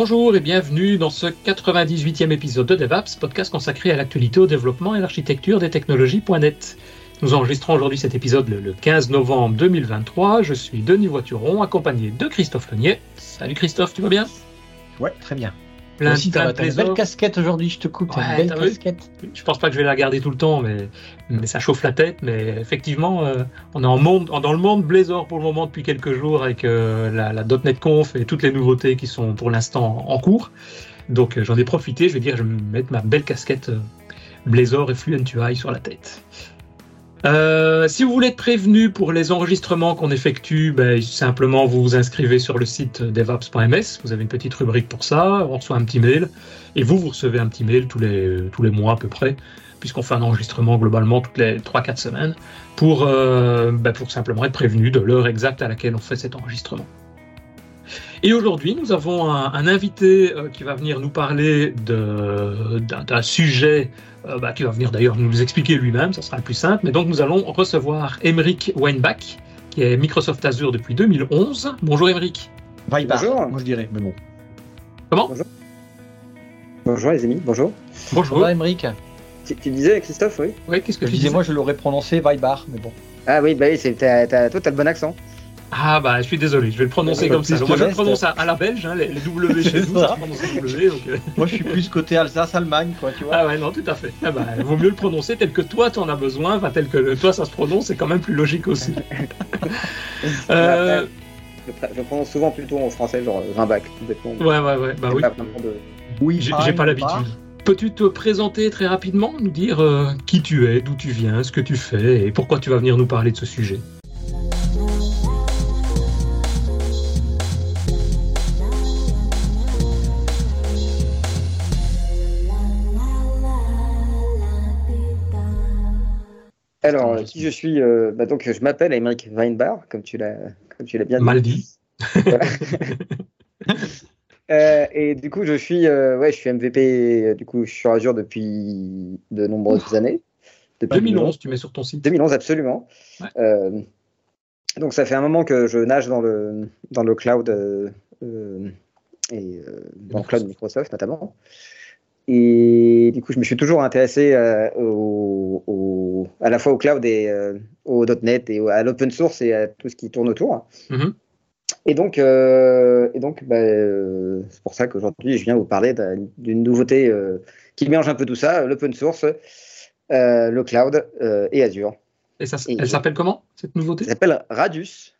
Bonjour et bienvenue dans ce 98e épisode de DevApps, podcast consacré à l'actualité, au développement et à l'architecture des technologies.net. Nous enregistrons aujourd'hui cet épisode le 15 novembre 2023. Je suis Denis Voituron, accompagné de Christophe Lenier. Salut Christophe, tu vas bien? Ouais, très bien. Plein, Aussi, t'as une belle casquette aujourd'hui, je te coupe, Ouais, une belle casquette. Je pense pas que je vais la garder tout le temps, mais, mais ça chauffe la tête. Mais effectivement, euh, on est en monde, dans le monde Blazor pour le moment depuis quelques jours avec euh, la, la .NET Conf et toutes les nouveautés qui sont pour l'instant en cours. Donc euh, j'en ai profité, je vais dire, je vais me mettre ma belle casquette euh, Blazor et Fluent UI sur la tête. Euh, si vous voulez être prévenu pour les enregistrements qu'on effectue, ben, simplement vous vous inscrivez sur le site devops.ms. Vous avez une petite rubrique pour ça. On reçoit un petit mail et vous, vous recevez un petit mail tous les, tous les mois à peu près, puisqu'on fait un enregistrement globalement toutes les 3-4 semaines, pour, euh, ben, pour simplement être prévenu de l'heure exacte à laquelle on fait cet enregistrement. Et aujourd'hui, nous avons un, invité euh, qui va venir nous parler d'un sujet euh, bah, qui va venir d'ailleurs nous expliquer lui-même, ça sera le plus simple. Mais donc nous allons recevoir Emeric Weinbach, qui est Microsoft Azure depuis 2011. Bonjour Emeric. Bonjour. moi je dirais, mais bon. Comment Bonjour les amis, bonjour. Bonjour. va, Emmerich Tu, tu disais Christophe, oui Oui, qu'est-ce que Je tu disais, disais moi je l'aurais prononcé Vibar, mais bon. Ah oui, bah oui, c'est, t'as, t'as- toi t'as le bon accent. Ah bah je suis désolé, je vais le prononcer comme ça Moi je le prononce à, à la belge, hein, les, les W chez C'est nous, ça. prononce W. Donc, euh, Moi je suis plus côté Alsace-Allemagne, quoi, tu vois. Ah ouais, non, tout à fait. Ah bah, vaut mieux le prononcer tel que toi tu en as besoin, enfin tel que toi ça se prononce, c'est quand même plus logique aussi. Euh, Je, pr- je prononce souvent plutôt en français, genre Rimbac, complètement. ouais, ouais, ouais, bah J'ai oui. de- Oui, J'ai j'ai pas l'habitude. Peux-tu te présenter très rapidement, nous dire euh, qui tu es, d'où tu viens, ce que tu fais et pourquoi tu vas venir nous parler de ce sujet? Alors, euh, qui je suis euh, bah, Donc, je m'appelle Emeric Weinbar, comme tu l'as, comme tu l'as bien dit. Mal dit. Voilà. Euh, et du coup, je suis, euh, ouais, je suis MVP. euh, Du coup, je suis sur Azure depuis de nombreuses années. Depuis 2011, tu mets sur ton site. 2011, absolument. Ouais. Euh, donc ça fait un moment que je nage dans le, dans le cloud euh, euh, et euh, dans le cloud Microsoft notamment. Et du coup, je me suis toujours intéressé euh, au, au- à la fois au cloud et euh, au .NET et à l'open source et à tout ce qui tourne autour. Mhm. Et donc, euh, et donc bah, euh, c'est pour ça qu'aujourd'hui, je viens vous parler d'un- d'une nouveauté euh, qui mélange un peu tout ça, l'open source, le cloud et Azure. Et ça, elle s'appelle comment, cette nouveauté? Ça s'appelle Radius.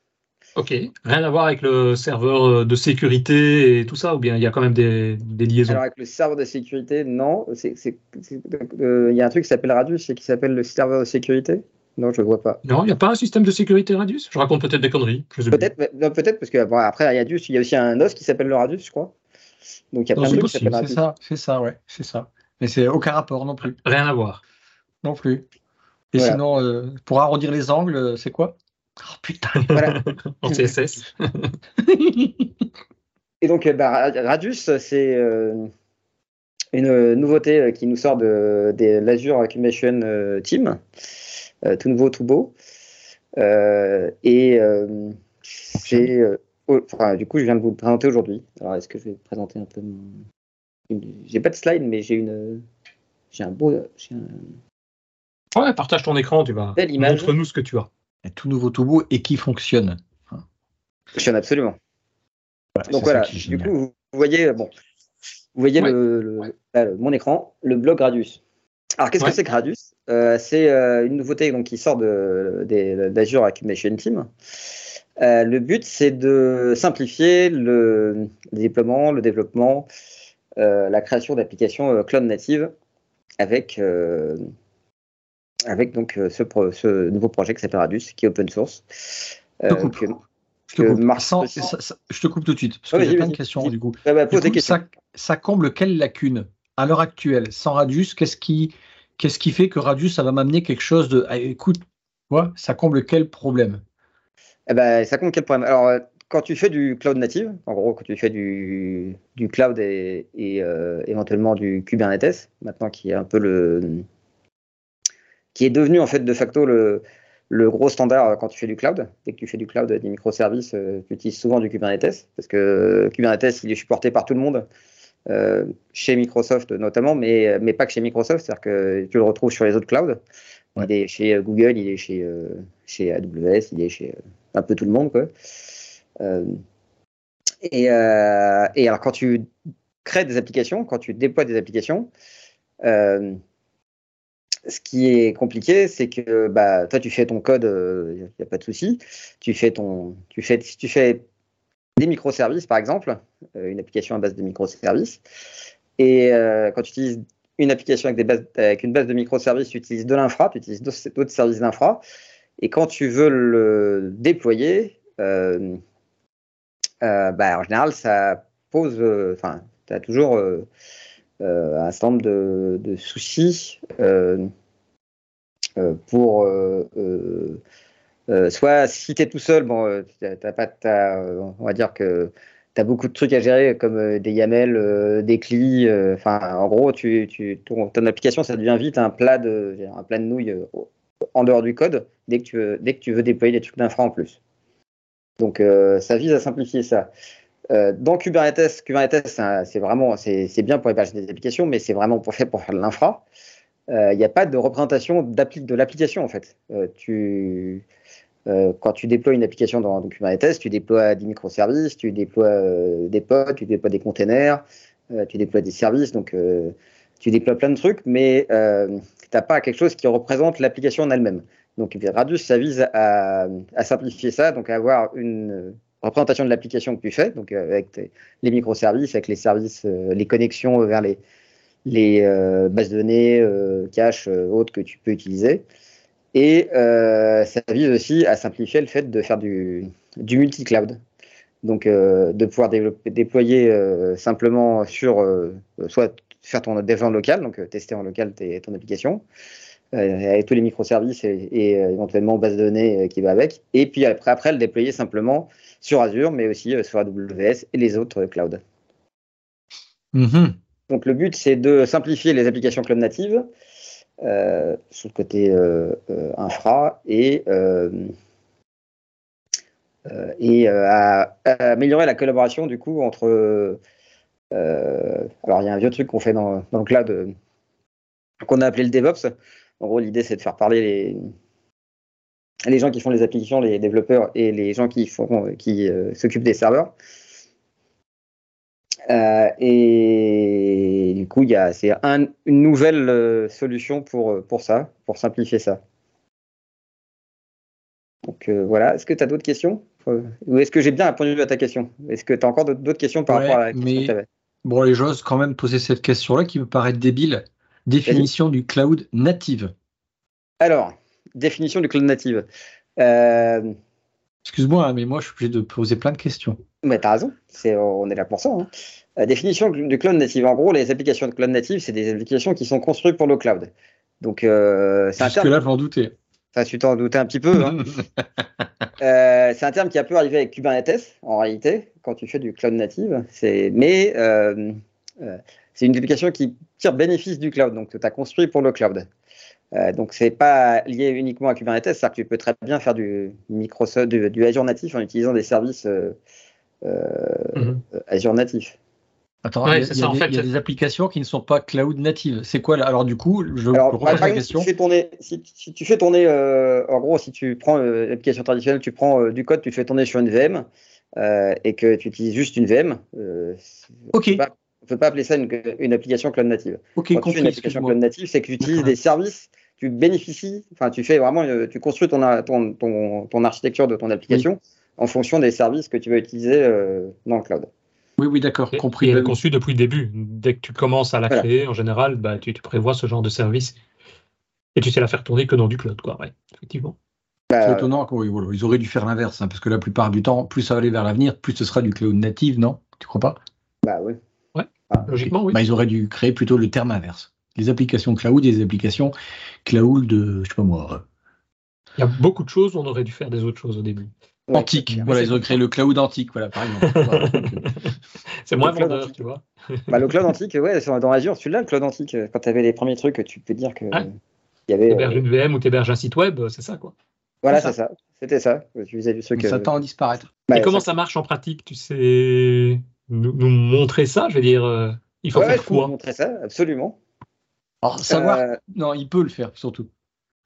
Ok. Rien à voir avec le serveur euh, de sécurité et tout ça, ou bien il y a quand même des, des liaisons? Alors avec le serveur de sécurité, non. C'est- c'est- c'est- euh, Il y a un truc qui s'appelle Radius et qui s'appelle le serveur de sécurité? Non, je ne vois pas. Non, il n'y a pas un système de sécurité Radius? Je raconte peut-être des conneries. Peut-être, peut-être parce que bon, après Radius, il y a aussi un os qui s'appelle le Radius, je crois. Donc il y a Non, plein de c'est trucs qui s'appellent C'est Radius. ça, c'est ça, ouais, c'est ça. Mais c'est aucun rapport non plus. Rien à voir. Non plus. Et Voilà. sinon, euh, pour arrondir les angles, c'est quoi? Oh putain Voilà. En CSS. Et donc, euh, bah, Ra- Radius, c'est euh, une nouveauté euh, qui nous sort de, de l'Azure Accumulation Team, Euh, tout nouveau, tout beau. Euh, et euh, c'est, euh, oh, enfin, du coup, je viens de vous le présenter aujourd'hui. Alors, est-ce que je vais présenter un peu mon... une- J'ai pas de slide, mais j'ai une, j'ai un beau, j'ai un Ouais, partage ton écran, tu vas. Montre-nous ce que tu as. Et Tout nouveau, tout beau et qui fonctionne. Suis absolument. Voilà, Donc voilà, du coup, vous voyez, bon, vous voyez Ouais. le, le- là, le- mon écran, le blog Radius. Alors, qu'est-ce Ouais. que c'est que Radius Euh, C'est euh, une nouveauté donc, qui sort d'Azure Accumulation Team. Euh, le but, c'est de simplifier le, le déploiement, le développement, euh, la création d'applications euh, cloud native avec, euh, avec donc, euh, ce, pro- ce nouveau projet qui s'appelle Radius, qui est open source. Je te Euh, coupe. que- Je te que coupe. Marc- Sans- ça- ça- je te coupe tout de suite, parce que j'ai plein de questions du coup. Ah bah, Du coup, ça, ça comble quelle lacune à l'heure actuelle? Sans Radius, qu'est-ce qui, qu'est-ce qui fait que Radius, ça va m'amener quelque chose de. Ah, écoute, ouais, ça comble quel problème? Eh ben, ça compte quel problème? Alors, euh, quand tu fais du cloud native, en gros, quand tu fais du, du cloud et, et, euh, éventuellement du Kubernetes, maintenant qui est un peu le. Qui est devenu en fait de facto le, le gros standard quand tu fais du cloud. Dès que tu fais du cloud des microservices, tu utilises souvent du Kubernetes parce que Kubernetes, il est supporté par tout le monde. chez Microsoft notamment, mais, mais pas que chez Microsoft, c'est-à-dire que tu le retrouves sur les autres clouds. Il est chez Google, il est chez, chez AWS, il est chez un peu tout le monde. Quoi. et, et, alors, quand tu crées des applications, quand tu déploies des applications, euh, ce qui est compliqué, c'est que bah, toi, tu fais ton code, il euh, n'y a, pas de souci. Tu fais ton, tu fais, tu fais des microservices, par exemple, euh, une application à base de microservices. Et quand tu utilises une application avec, une base de microservices, tu utilises de l'infra, tu utilises d'autres services d'infra. Et quand tu veux le déployer, bah, en général, ça pose, enfin, tu as toujours euh, un certain nombre de, soucis euh, euh, pour soit si tu es tout seul, bon, t'as pas, on va dire que tu as beaucoup de trucs à gérer comme des YAML, des CLI. Enfin, en gros, tu, tu, ton, application, ça devient vite un plat de, un plat de nouilles en dehors du code dès que tu veux, dès que tu veux déployer des trucs d'infra en plus. Donc, ça vise à simplifier ça. Euh, dans Kubernetes, Kubernetes, c'est vraiment, c'est bien pour héberger des applications, mais c'est vraiment pour, fait pour faire de l'infra. Euh, il n'y a pas de représentation de l'application en fait. Euh, tu, quand tu déploies une application dans, Kubernetes, tu déploies des microservices, tu déploies des pods, tu déploies des containers, tu déploies des services, donc tu déploies plein de trucs, mais tu n'as pas quelque chose qui représente l'application en elle-même. Donc Radius, ça vise à, simplifier ça, donc à avoir une, représentation de l'application que tu fais, donc euh, avec les microservices, avec les services, euh, les connexions vers les, euh, bases de données, cache, autres que tu peux utiliser. Et ça vise aussi à simplifier le fait de faire du, du multi-cloud. Donc, de pouvoir déployer simplement sur, soit faire ton développement local, donc tester en local ton application, avec tous les microservices et, et éventuellement base de données qui va avec. Et puis après, après, le déployer simplement sur Azure, mais aussi euh, sur AWS et les autres clouds. Mm-hmm. Donc le but, c'est de simplifier les applications cloud natives euh, sur le côté euh, infra et, et à, améliorer la collaboration du coup entre. alors il y a un vieux truc qu'on fait dans, dans le cloud qu'on a appelé le DevOps. En gros, l'idée c'est de faire parler les, les gens qui font les applications, les développeurs et les gens qui, font, qui euh, s'occupent des serveurs. Euh, et du coup, c'est un, une nouvelle euh, solution pour, pour ça, pour simplifier ça. Donc voilà, est-ce que tu as d'autres questions? Ou est-ce que j'ai bien répondu à ta question? Est-ce que tu as encore d'autres questions par rapport à la question que tu avais Bon, les j'ose quand même poser cette question-là qui me paraît débile. Définition du cloud native. Alors, définition du cloud native. Euh, Excuse-moi, hein, mais moi, je suis obligé de poser plein de questions. Mais t'as raison, on est là pour ça. Hein. La définition du cloud native. En gros, les applications de cloud native, c'est des applications qui sont construites pour le cloud. Donc, euh, c'est un terme. là, je m'en doutais. Enfin, tu t'en doutais un petit peu. Hein. Euh, c'est un terme qui a peu arrivé avec Kubernetes, en réalité, quand tu fais du cloud native. Mais c'est une application qui tire bénéfice du cloud. Donc, tu as construit pour le cloud. Euh, donc, ce n'est pas lié uniquement à Kubernetes, c'est-à-dire que tu peux très bien faire du, Microsoft, du, Azure natif en utilisant des services euh, euh, mhm. Azure natif. Attends, il, y a, des, applications qui ne sont pas cloud natives. C'est quoi là? Alors du coup, je reprends la question. Si tu fais tourner, si, tu fais tourner en gros, si tu prends l'application traditionnelle, tu prends du code, tu fais tourner sur une VM et que tu utilises juste une VM. ok. Ne peut pas appeler ça une, application cloud native. Ok, Quand tu fais une application cloud native, c'est que tu utilises des services tu bénéficies, enfin, tu fais vraiment, euh, tu construis ton, ton, ton, architecture de ton application en fonction des services que tu vas utiliser euh, dans le cloud. Oui, oui, d'accord, compris. Elle est conçue depuis le début. Dès que tu commences à la créer, en général, bah, tu, prévois ce genre de service et tu sais la faire tourner que dans du cloud, quoi. Ouais, effectivement. Bah, c'est étonnant, ils auraient dû faire l'inverse, hein, parce que la plupart du temps, plus ça va aller vers l'avenir, plus ce sera du cloud native, non? Tu crois pas? Bah oui. Ah, logiquement, oui. Bah, ils auraient dû créer plutôt le terme inverse les applications cloud et des applications cloud de, je sais pas moi. Il y a beaucoup de choses, on aurait dû faire des autres choses au début. Antique, voilà, ils ont créé le cloud antique, voilà, par exemple. c'est moins vendeur, tu vois. Bah, le cloud antique, ouais, dans Azure, tu l'as, le cloud antique. Quand tu avais les premiers trucs, tu peux dire que. Il y avait, héberges une VM ou tu héberges un site web, c'est ça, quoi. Voilà, C'est ça. C'était ça. Tu faisais du truc. On euh, s'attend à disparaître. bah, Et comment ça marche en pratique Tu sais? Nous, nous montrer ça Je veux dire, euh, il faut Ouais, faire quoi? montrer ça, absolument. Alors, savoir. Euh, Non, il peut le faire, surtout.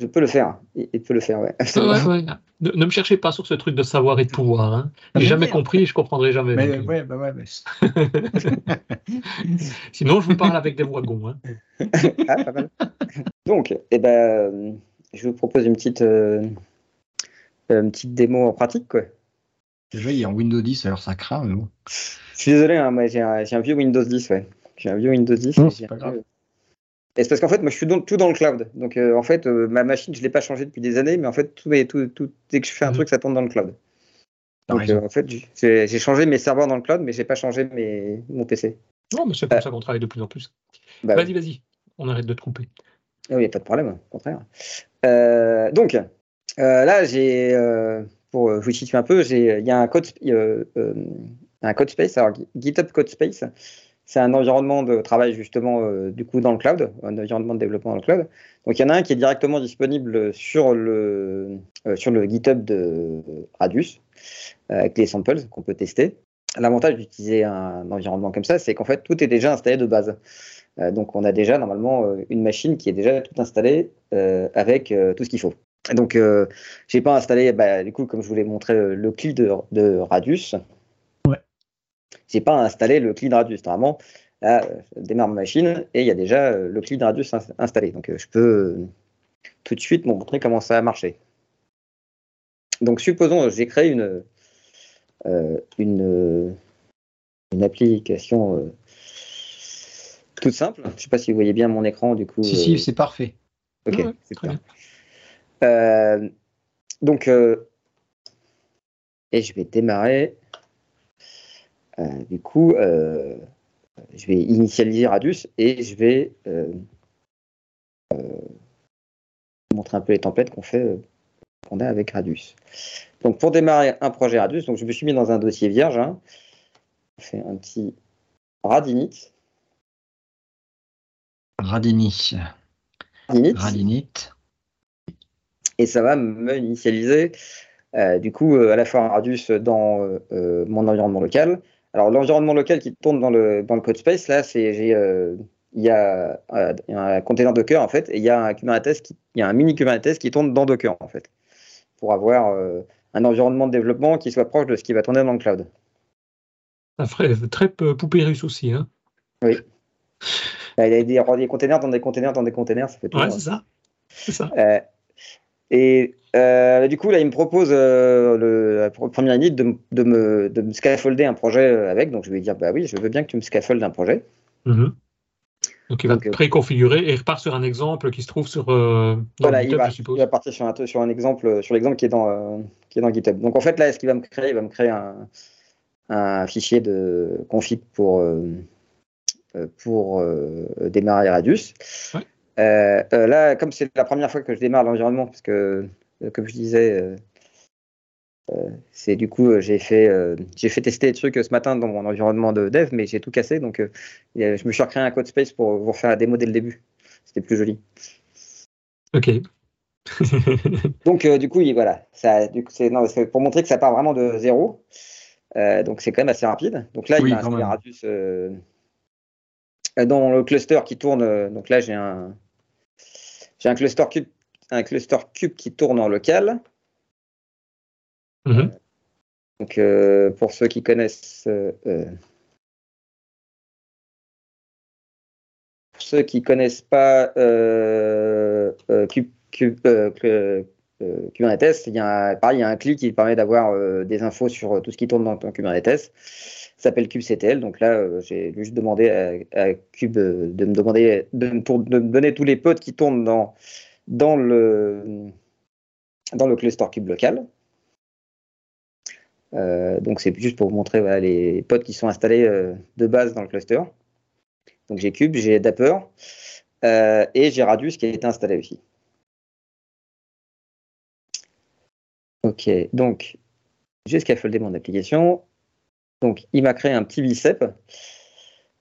je peux le faire. Il, il peut le faire, ouais. Ne, ne me cherchez pas sur ce truc de savoir et de pouvoir. Hein. J'ai Mais jamais compris et je comprendrai jamais. Mais donc, euh, ouais, bah ouais, mais Sinon, je vous parle avec des wagons. Hein. Ah, pas mal. Donc, eh ben, je vous propose une petite, euh, une petite démo en pratique, quoi. Déjà, il est en Windows 10, alors ça craint, mais bon. Je suis désolé, hein, moi j'ai un, j'ai un vieux Windows 10, ouais. J'ai un vieux Windows 10. Non, et c'est pas grave. vieux- Et c'est parce qu'en fait, moi je suis dans- tout dans le cloud. Donc euh, en fait, euh, ma machine, je l'ai pas changée depuis des années, mais en fait, tout, est, tout, tout, dès que je fais un Mhm. truc, ça tourne dans le cloud. Donc euh, en fait, j'ai changé mes serveurs dans le cloud, mais j'ai pas changé mes, mon PC. Non, mais c'est comme ça qu'on travaille de plus en plus. Bah, Vas-y, vas-y. On arrête de te couper. Ah oui, pas de problème, au contraire. Euh, donc, euh, là, j'ai, euh, pour euh, vous situer un peu, il y a un code, euh, euh, un code space, alors GitHub Code Space, c'est un environnement de travail justement du coup dans le cloud, un environnement de développement dans le cloud. Donc, il y en a un qui est directement disponible sur le, sur le GitHub de Radius, avec les samples qu'on peut tester. L'avantage d'utiliser un environnement comme ça, c'est qu'en fait, tout est déjà installé de base. Donc, on a déjà normalement une machine qui est déjà tout installée avec tout ce qu'il faut. Donc, euh, j'ai pas installé, bah, du coup, comme je vous l'ai montré, euh, le CLI de, de Radius. Ouais. J'ai pas installé le CLI de Radius. Normalement, là, euh, je démarre ma machine et il y a déjà euh, le CLI de Radius ins- installé. Donc, euh, je peux euh, tout de suite montrer comment ça a marché. Donc, supposons, j'ai créé une, une, une application toute simple. Je sais pas si vous voyez bien mon écran, du coup. Si, si, c'est parfait. Ok, Ouais, c'est très bien. Euh, donc, euh, et je vais démarrer. Euh, du coup, je vais initialiser Radius et je vais montrer un peu les templates qu'on fait, qu'on a avec Radius. Donc, pour démarrer un projet Radius, donc je me suis mis dans un dossier vierge. hein. On fait un petit radinit. Radini. radinit. Radinit. Et ça va me initialiser euh, du coup euh, à la fois Radius dans euh, mon environnement local. Alors l'environnement local qui tourne dans le dans le code space là, c'est j'ai il y a un container Docker en fait et il y a un Kubernetes qui il y a un mini Kubernetes qui tourne dans Docker en fait pour avoir un environnement de développement qui soit proche de ce qui va tourner dans le cloud. Ça ferait très poupée russe aussi. Hein. Là, il y a des, des containers dans des containers dans des containers, ça fait tout. Ouais, c'est ça. C'est ça. Euh, et euh, du coup, là, il me propose euh, le, la pr- première init de, me, de me scaffolder un projet euh, avec. Donc, je vais lui dire, bah oui, je veux bien que tu me scaffoldes un projet. Mhm. Donc il va Donc, préconfigurer et il repart sur un exemple qui se trouve sur euh, dans Voilà, GitHub, il va, je suppose. il va partir sur un, sur un exemple, sur l'exemple qui est dans, qui est dans GitHub. Donc, en fait, là, ce qu'il va me créer, il va me créer un, un fichier de config pour, pour démarrer Radius. Ouais. Euh, euh, là, comme c'est la première fois que je démarre l'environnement, parce que, euh, comme je disais, c'est du coup, j'ai fait, j'ai fait tester des trucs ce matin dans mon environnement de dev, mais j'ai tout cassé. Donc, je me suis recréé un code space pour vous refaire la démo dès le début. C'était plus joli. Ok. Donc, du coup, il- voilà, ça, du coup, c'est non, c'est pour montrer que ça part vraiment de zéro. Donc, c'est quand même assez rapide. Donc là, Oui, il quand installé même. Radius dans le cluster qui tourne. Donc là, j'ai un, j'ai un cluster cube, un cluster cube qui tourne en local. Mhm. Donc, euh, pour ceux qui connaissent, euh, euh, pour ceux qui connaissent pas euh, Cube- Cube- Kubernetes, il y a un, pareil, il y a un clic qui permet d'avoir des infos sur tout ce qui tourne dans ton Kubernetes. S'appelle kubectl. Donc là, euh, j'ai juste demandé à, Cube euh, de me demander de de me donner tous les pods qui tournent dans dans le dans le cluster cube local. Euh, donc c'est juste pour vous montrer les pods qui sont installés de base dans le cluster. Donc j'ai Cube, j'ai Dapper et j'ai Radius qui a été installé aussi. Ok, donc j'ai scaffoldé mon application. Donc il m'a créé un petit bicep.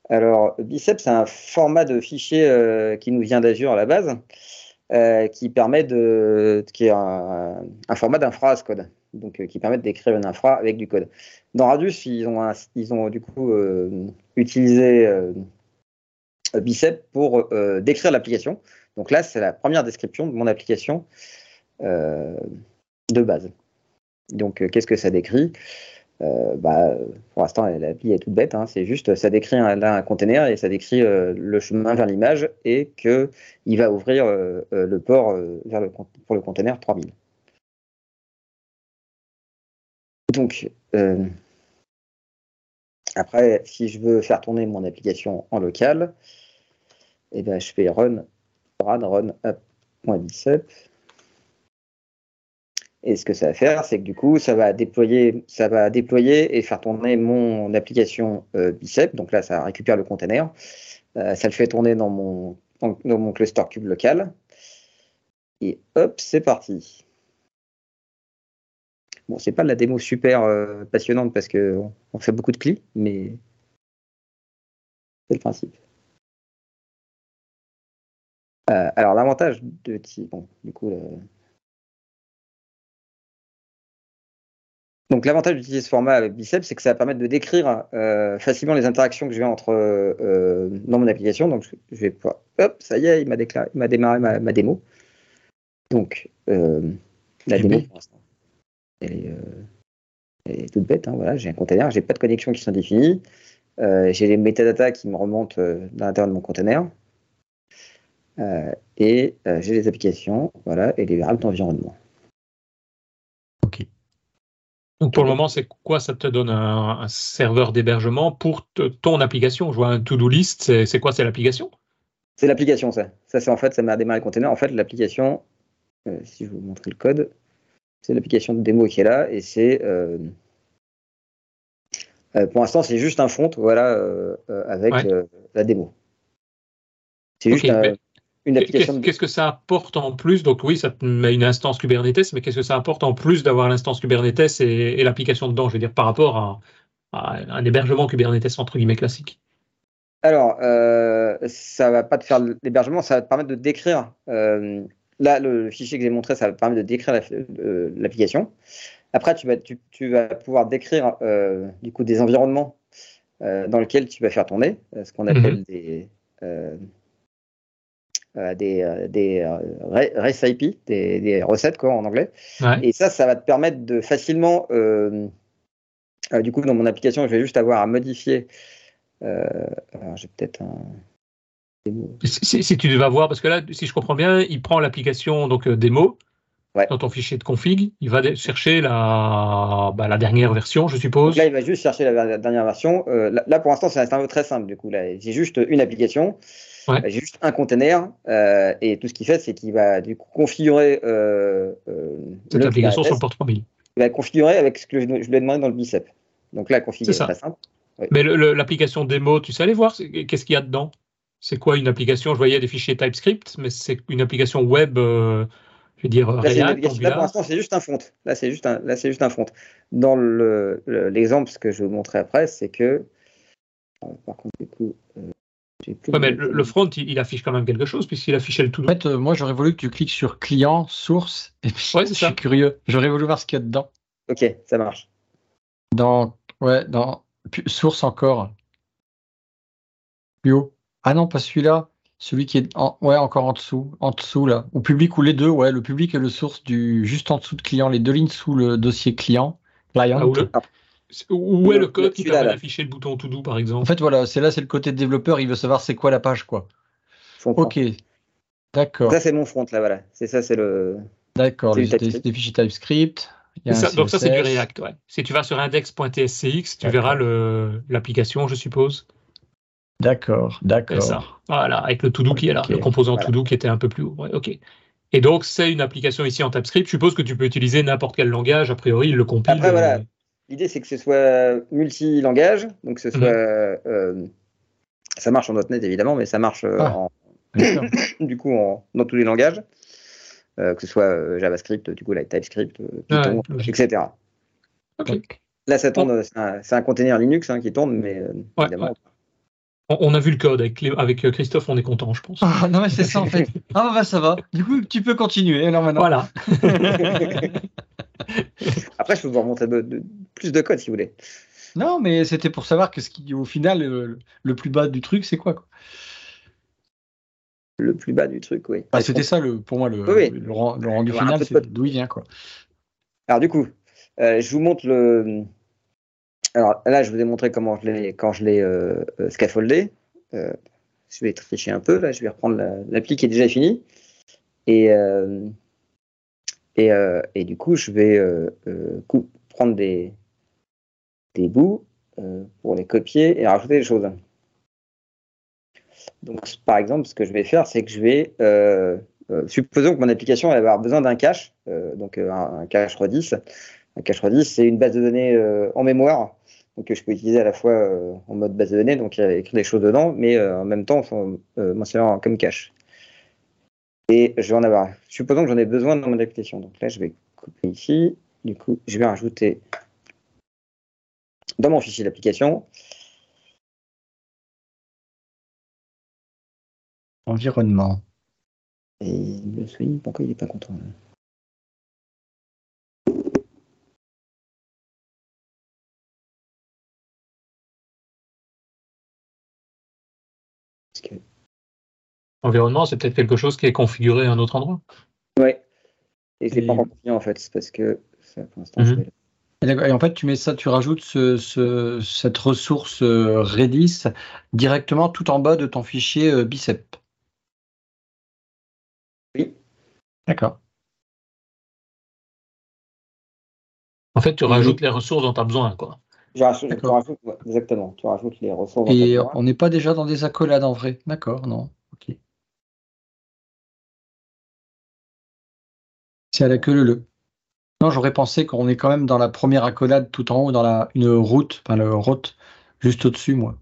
Alors bicep c'est un format de fichier euh, qui nous vient d'Azure à la base. qui permet de, qui est un, format d'infra code, donc qui permet d'écrire une infra avec du code. Dans Radius, ils ont, ils ont du coup utilisé Bicep pour décrire l'application. Donc là, c'est la première description de mon application de base. Donc, qu'est-ce que ça décrit? Euh, bah, pour l'instant, l'appli est toute bête. Hein. c'est juste, ça décrit un, container et ça décrit euh, le chemin vers l'image et qu'il va ouvrir euh, le port pour le container 3000. Donc, après, si je veux faire tourner mon application en local, eh ben, je fais run, run, run. Et ce que ça va faire, c'est que du coup, ça va déployer, ça va déployer et faire tourner mon application euh, Bicep. Donc là, ça récupère le container. Euh, ça le fait tourner dans mon, dans, mon cluster cube local. Et hop, c'est parti. Bon, c'est pas de la démo super euh, passionnante parce qu'on on fait beaucoup de clis, mais c'est le principe. alors l'avantage de bon, du coup, Donc l'avantage d'utiliser ce format avec Bicep, c'est que ça va permettre de décrire euh, facilement les interactions que je vais entre euh, dans mon application. Donc je vais pouvoir, hop, ça y est, il m'a déclaré, il m'a démarré ma, démo. Donc euh, la démo pour l'instant, elle, est, toute bête. Hein, voilà, j'ai un container, j'ai pas de connexion qui sont définies, j'ai les métadatas qui me remontent dans l'intérieur de mon container. et j'ai les applications, voilà, et les variables d'environnement. Donc pour le moment, c'est quoi Ça te donne un, serveur d'hébergement pour ton application? Je vois un to-do list, c'est quoi C'est l'application? C'est l'application, ça. Ça, c'est en fait, ça m'a démarré le container. En fait, l'application, euh, si je vous montrer le code, c'est l'application de démo qui est là et c'est. Euh, euh, pour l'instant, c'est juste un front, voilà, avec la démo. C'est juste un, Qu'est-ce que ça apporte en plus? Donc oui, ça te met une instance Kubernetes, mais qu'est-ce que ça apporte en plus d'avoir l'instance Kubernetes et, l'application dedans? Je veux dire, par rapport à, un hébergement Kubernetes entre guillemets classique. Alors, euh, ça va pas te faire l'hébergement, ça va te permettre de décrire. Euh, là, le, fichier que j'ai montré, ça va te permettre de décrire euh, l'application. Après, tu vas, tu, vas, pouvoir décrire euh, du coup des environnements dans lesquels tu vas faire tourner, ce qu'on appelle mhm. des euh, des, euh, des euh, recipes, des, des, recettes quoi, en anglais. Et ça, ça va te permettre de facilement, du coup, dans mon application, je vais juste avoir à modifier. alors, j'ai peut-être un. Si, si, tu vas voir, parce que là, si je comprends bien, il prend l'application donc démo dans ton fichier de config, il va chercher la, bah, la dernière version, je suppose. là, il va juste chercher la, dernière version. là, pour l'instant, c'est un peu très simple. Du coup, là, j'ai juste une application. J'ai juste un container euh, et tout ce qu'il fait, c'est qu'il va du coup configurer euh, euh, cette application sur le port 3000. Il va configurer avec ce que je, lui ai demandé dans le bicep. Donc là, configurer c'est très simple. Mais l'application démo, tu sais aller voir qu'est-ce qu'il y a dedans? C'est quoi une application? Je voyais des fichiers TypeScript, mais c'est une application web. je veux dire, là, là pour l'instant, c'est juste un front. Là, c'est juste un, là, c'est juste un front. Dans l'exemple, ce que je vais vous montrer après, c'est que, par contre, du coup, mais le, front, il, affiche quand même quelque chose puisqu'il affichait le tout. En fait, euh, moi, j'aurais voulu que tu cliques sur client, source, et puis je suis curieux. J'aurais voulu voir ce qu'il y a dedans. Ok, ça marche. Dans, ouais, dans source encore. Plus haut. Ah non, pas celui-là. Celui qui est en, ouais, encore en dessous. En dessous, là. Ou public ou les deux, ouais. Le public et le source du juste en dessous de client. Les deux lignes sous le dossier client. Client. Ah, où est le code qui permet d'afficher le bouton tout doux, par exemple En fait, voilà, c'est là, c'est le côté développeur, il veut savoir c'est quoi la page, quoi. Ok, d'accord. Ça, c'est mon front, là, voilà. C'est ça, c'est le. D'accord, des, fichiers TypeScript. donc ça, c'est du React, ouais. Si tu vas sur index.tscx, tu verras l'application, je suppose. D'accord, d'accord. Voilà, avec le to-do qui est là, le composant to-do qui était un peu plus haut. ok. Et donc, c'est une application ici en TypeScript. Je suppose que tu peux utiliser n'importe quel langage. A priori, il le compile. Après, voilà. L'idée, c'est que ce soit multi-langage, donc ce soit. Mhm. Euh, ça marche en .NET évidemment, mais ça marche euh, ah, du coup dans tous les langages, euh, que ce soit JavaScript, du coup, TypeScript, Python, etc. Là, ça tourne, c'est un, container Linux hein, qui tourne, mais évidemment. On, on a vu le code avec, Christophe, on est content, je pense. Ah, non, mais c'est ça en fait. Ah, bah ça va. Du coup, tu peux continuer. Alors maintenant. Voilà. Après, je peux vous de- de- plus de code si vous voulez. Non, mais c'était pour savoir que ce qui, au final, euh, le plus bas du truc, c'est quoi, quoi. Le plus bas du truc, oui. Ah, C'était ça, le, pour moi, le, Oui, oui. le, ren- le rendu final, c'est d'où il vient, quoi. Alors du coup, euh, je vous montre le. Alors là, je vous ai montré comment je l'ai quand je l'ai euh, scaffoldé. Je vais tricher un peu. Là, je vais reprendre la- l'appli qui est déjà finie. Et et, et du coup, je vais coup- prendre des des bouts euh, pour les copier et rajouter des choses. Donc, par exemple, ce que je vais faire, c'est que je vais euh, euh, supposons que mon application va avoir besoin d'un cache, donc un, cache Redis. Un cache Redis, c'est une base de données en mémoire, donc que je peux utiliser à la fois en mode base de données, donc écrire des choses dedans, mais en même temps sans, euh, m'en servir comme cache. Et je vais en avoir. Supposons que j'en ai besoin dans mon application. Donc là, je vais couper ici. Du coup, je vais rajouter dans mon fichier d'application. Environnement. Et le swing, pourquoi il n'est pas content que Environnement, c'est peut-être quelque chose qui est configuré à un autre endroit. Ouais. Et je l'ai Et- pas encore en fait, c'est parce que ça, pour l'instant, Mhm. je vais- Et, en fait, tu mets ça, tu rajoutes ce, ce- cette ressource euh, Redis directement tout en bas de ton fichier euh, bicep. Oui. D'accord. En fait, tu rajoutes les ressources dont tu as besoin. Quoi. Je rajoute, tu D'accord. rajoutes- ouais, exactement, tu rajoutes les ressources. Et on n'est pas déjà dans des accolades en vrai. D'accord, non. Ok. C'est à la queue leu. Non, j'aurais pensé qu'on est quand même dans la première accolade tout en haut, dans la, une route, enfin le route juste au-dessus, moi.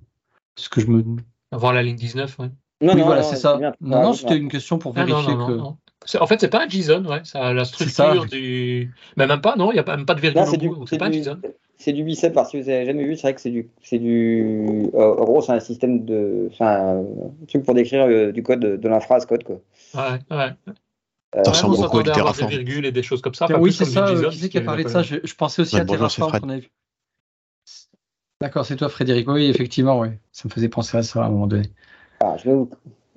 Ce que je me. Avoir la ligne 19, ouais. Non, oui, non, voilà, non, c'est ça. bien, non, non, rajoutes, c'était une question pour Ah, non, vérifier que. En fait, c'est pas un JSON, ouais. Ça, la ça. structure du. Mais même pas, non, il n'y a pas- même pas de virgule c'est du, c'est un du, JSON. c'est du bicep parce que vous avez jamais vu, c'est vrai que c'est du, c'est du, euh, en gros, c'est un système de, enfin, un truc pour décrire euh, du code de, de l'inphrase code quoi. Ouais, ouais. Euh, Ça ressemble on beaucoup à du s'attendait à avoir des Terraform. virgules et des choses comme ça. Pas oui, c'est ça. euh, qui a parlé de ça je, je pensais aussi à bonjour, Terraform qu'on avait vu. D'accord, c'est toi, Frédéric. Oui, effectivement, oui. Ça me faisait penser à ça à un moment donné. alors, je vais, vous-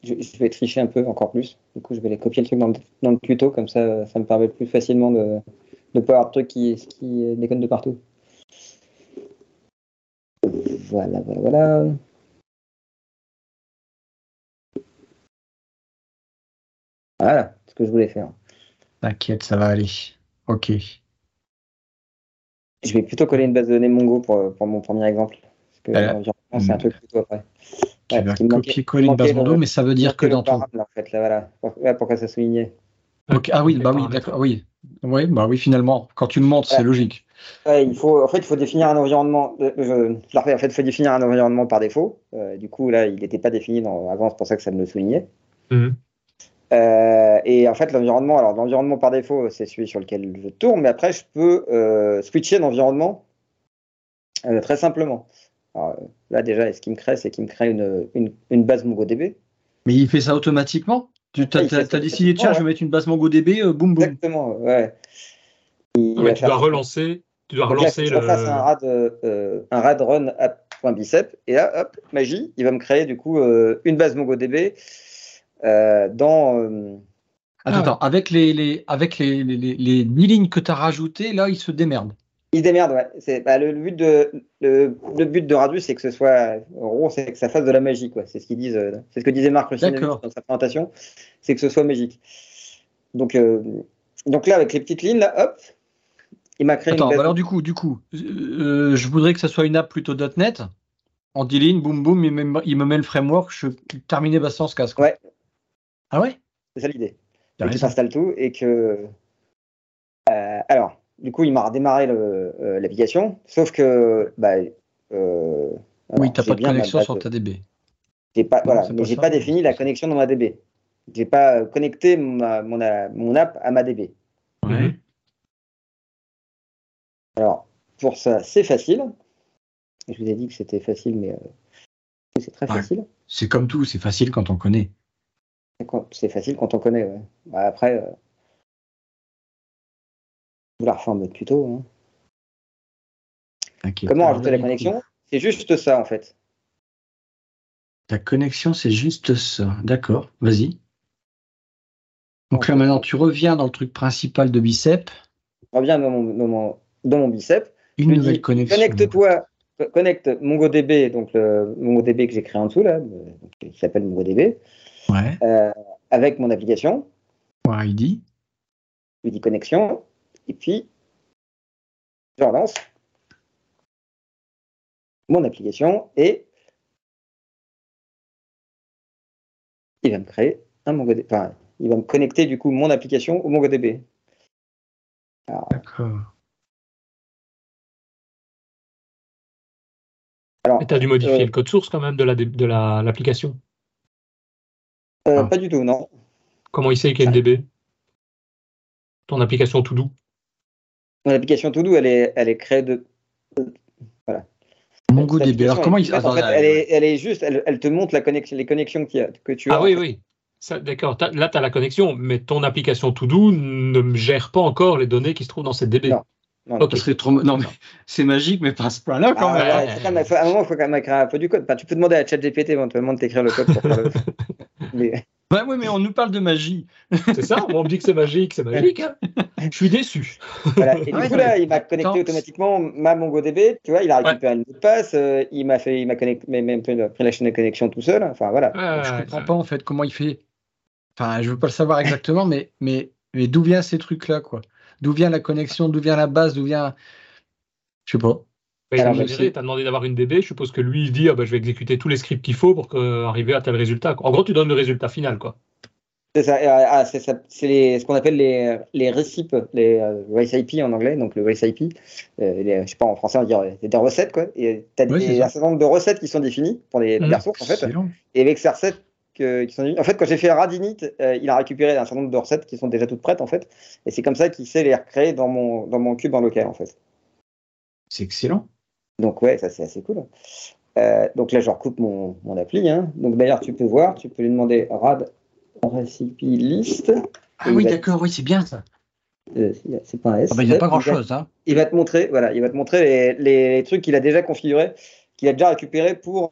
je, je vais tricher un peu encore plus. Du coup, je vais aller copier le truc dans le, dans le tuto comme ça, ça me permet plus facilement de, de pas avoir de trucs qui, qui déconnent de partout. Voilà, voilà, voilà. Voilà ce que je voulais faire. T'inquiète, ça va aller. Ok. Je vais plutôt coller une base de données Mongo pour, pour mon premier exemple. Parce que Voilà. l'environnement, c'est un truc plutôt après. Tu Ouais, vas me copier-coller une base Mondo, le- mais ça veut dire que dans ton. en fait, là, voilà. Pourquoi ça soulignait Ok, Ah oui, bah oui, d'accord, oui. Oui, bah oui, finalement, quand tu le montres, c'est logique. Ouais, il faut, en fait, il faut définir un environnement. euh, en fait, il faut définir un environnement par défaut. Euh, du coup, là, il n'était pas défini dans, avant, c'est pour ça que ça me le soulignait. Mhm. Euh, et en fait, l'environnement, alors l'environnement par défaut, c'est celui sur lequel je tourne, mais après, je peux euh, switcher d'environnement euh, très simplement. Alors, là, déjà, ce qu'il me crée, c'est qu'il me crée une, une, une base MongoDB. Mais il fait ça automatiquement? Tu Ouais, as, décidé, tiens, automatiquement, je vais mettre une base MongoDB, euh, boum boum. Exactement, ouais. Il mais tu dois relancer, tu dois Donc là, relancer je un le. rad, euh, un rad run app.bicep et là, hop, magie, il va me créer du coup euh, une base MongoDB dans. euh, Attends, Ah. attends, avec les, les, avec les, les, les, les 10 lignes que tu as rajoutées, là, il se démerde. il se démerde, ouais. C'est bah, le, le but de le, le but de Radu, c'est que ce soit en gros, c'est que ça fasse de la magie, quoi. C'est ce qu'ils disent. euh, c'est ce que disait Marc D'accord. dans sa présentation, c'est que ce soit magique. Donc euh, donc là, avec les petites lignes, là, hop, il m'a créé Attends, une bah alors du coup, du coup, euh, je voudrais que ça soit une app plutôt .NET. En 10 lignes, boum boum, il me, il me met le framework, je terminé Bastien se casse. quoi. Ouais. Ah ouais? C'est ça l'idée. Et qu'il raison. s'installe tout et que. Euh, alors, du coup, il m'a redémarré euh, l'application, sauf que. Bah, euh, Oui, t'as j'ai pas de connexion sur ta DB. J'ai pas, Non, voilà, c'est mais pas j'ai pas défini la connexion dans ma DB. J'ai pas connecté ma- mon, mon app à ma DB. Mhm. Alors, pour ça, c'est facile. Je vous ai dit que c'était facile, mais euh, c'est très Ouais. facile. C'est comme tout, c'est facile quand on connaît. C'est facile quand on connaît. ouais. Bah, après, euh, vous la refait en mode tuto. hein. Comment Alors ajouter là, la connexion C'est juste ça en fait. Ta connexion, c'est juste ça. D'accord, vas-y. Donc là, maintenant, tu reviens dans le truc principal de Bicep. Je reviens dans mon, dans mon, dans mon bicep. Une Je nouvelle dis, connexion. Connecte-toi, co- connecte MongoDB, donc le MongoDB que j'ai créé en dessous là, euh, qui s'appelle MongoDB, Ouais, euh, avec mon application. ouais, il dit. Je lui dis connexion, et puis je relance mon application et il va me créer un MongoDB. Enfin, il va me connecter du coup mon application au MongoDB. D'accord. Alors, Et tu as dû modifier Euh, le code source quand même de la de la- l'application. Euh, Ah. pas du tout, non. Comment il sait qu'il y a une DB Ton application tout doux. Mon application Todo, elle est, elle est créée de. MongoDB. Alors, comment il. En fait, elle, est, elle est juste, elle, elle te montre la connexion, les connexions qu'il y a, que tu as. Ah oui, oui. D'accord, là tu as la connexion, mais ton application to do ne gère pas encore les données qui se trouvent dans cette DB. Non. Trop... Non, mais c'est magique, mais pas à ce point-là quand Ah, même. ouais, même- faut- à un moment, il faut quand même écrire un peu du code. Enfin, tu peux demander à ChatGPT éventuellement de t'écrire le code pour faire le. Mais- Ouais, ouais, mais on nous parle de magie. C'est ça On me dit que c'est magique, c'est magique. hein Je suis déçu. Voilà. Et du Ouais, coup, là, il m'a connecté automatiquement ma MongoDB. Tu vois, il a récupéré le mot de passe. euh, il m'a fait, il m'a connecté, mais même pris la chaîne de connexion tout seul. Enfin, voilà. Ouais, je ouais, comprends ouais. pas en fait comment il fait. Enfin, je veux pas le savoir exactement, mais, mais, mais d'où viennent ces trucs-là, quoi? D'où vient la connexion? D'où vient la base? D'où vient. Je sais pas. Bah, il a Alors, généré, sais. t'as demandé d'avoir une DB, je suppose que lui il dit ah, bah, je vais exécuter tous les scripts qu'il faut pour que- arriver à tel résultat. quoi. En gros, tu donnes le résultat final. quoi. C'est ça. euh, ah, c'est ce qu'on appelle les, les récipes, les euh, race IP en anglais. Donc, le race IP, euh, les- je sais pas, en français, on dirait c'est des recettes, quoi. Et tu as des, un certain nombre de recettes qui sont définies pour les, les ressources, en fait. Excellent. Et avec ces recettes que- qui sont définies- en fait, quand j'ai fait Radinit, euh, il a récupéré un certain nombre de recettes qui sont déjà toutes prêtes, en fait. Et c'est comme ça qu'il sait les recréer dans mon, dans mon cube en local, en fait. C'est excellent. Donc ouais, ça c'est assez cool. Euh, donc là, je recoupe mon, mon appli. Hein. Donc d'ailleurs, tu peux voir, tu peux lui demander rad recipe list. Ah oui, va- d'accord, oui, c'est bien ça. Euh, c'est pas un S. Ah bah, il n'y a pas va- grand-chose. Hein. Il va te montrer, voilà, il va te montrer les, les trucs qu'il a déjà configurés, qu'il a déjà récupéré pour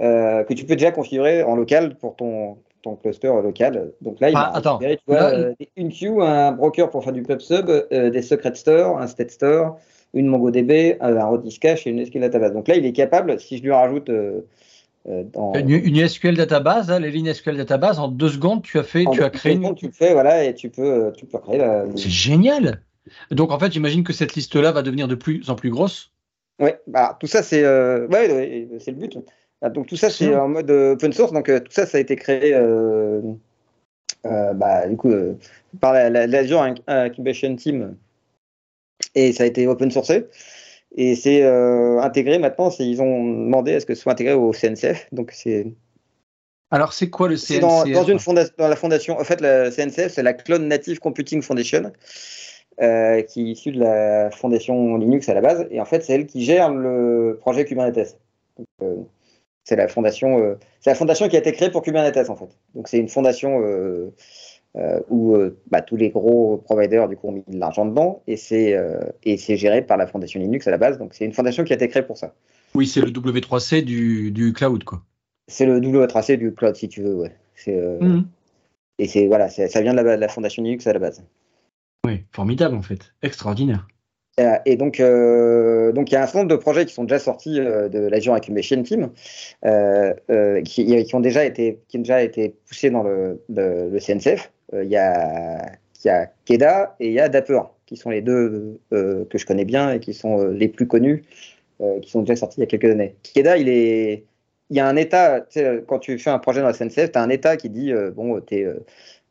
euh, que tu peux déjà configurer en local pour ton ton cluster local. Donc là, il Ah, tu vois, Là, euh, une queue, un broker pour faire du PubSub, euh, des secret stores, un state store, une MongoDB, un Redis cache et une SQL database. Donc là, il est capable, si je lui rajoute euh, euh, dans Une, une SQL database, hein, les lignes SQL database, en deux secondes, tu as fait, en tu as deux créé une. secondes, tu le fais, voilà, et tu peux, euh, tu peux créer la. C'est génial. Donc en fait, j'imagine que cette liste-là va devenir de plus en plus grosse. Ouais, bah, tout ça, c'est euh, ouais, c'est le but. Ah, Donc tout ça, c'est en mode open source. Donc tout ça, ça a été créé euh, bah, du coup, par la, la, l'Azure Inc- Incubation Team et ça a été open sourcé. Et c'est euh, intégré maintenant. Ils ont demandé à ce que ce soit intégré au CNCF. Donc c'est Alors c'est quoi le CNCF dans, dans une fondation, dans la fondation. En fait, la CNCF, c'est la Cloud Native Computing Foundation, euh, qui est issue de la fondation Linux à la base. Et en fait, c'est elle qui gère le projet Kubernetes. Donc, euh, c'est la fondation, euh, c'est la fondation qui a été créée pour Kubernetes en fait. Donc c'est une fondation euh, euh, où euh, bah, tous les gros providers du coup ont mis de l'argent dedans et c'est euh, et c'est géré par la fondation Linux à la base. Donc c'est une fondation qui a été créée pour ça. Oui, c'est le W3C du, du cloud, quoi. C'est le double tracé du cloud si tu veux. Ouais. C'est euh, Mhm. et c'est voilà, c'est- ça vient de la, de la fondation Linux à la base. Oui, formidable en fait. Extraordinaire. Euh, Et donc, euh, donc il y a un certain nombre de projets qui sont déjà sortis euh, de l'Azure Incubation Team, euh, qui, ont déjà été, qui déjà été poussés dans le, le, le CNCF. Il y a, il y a Keda et il y a Dapper, qui sont les deux que je connais bien et qui sont les plus connus, qui sont déjà sortis il y a quelques années. Keda, il est, il y a un état, quand tu fais un projet dans la CNCF, tu as un état qui dit, bon, tu es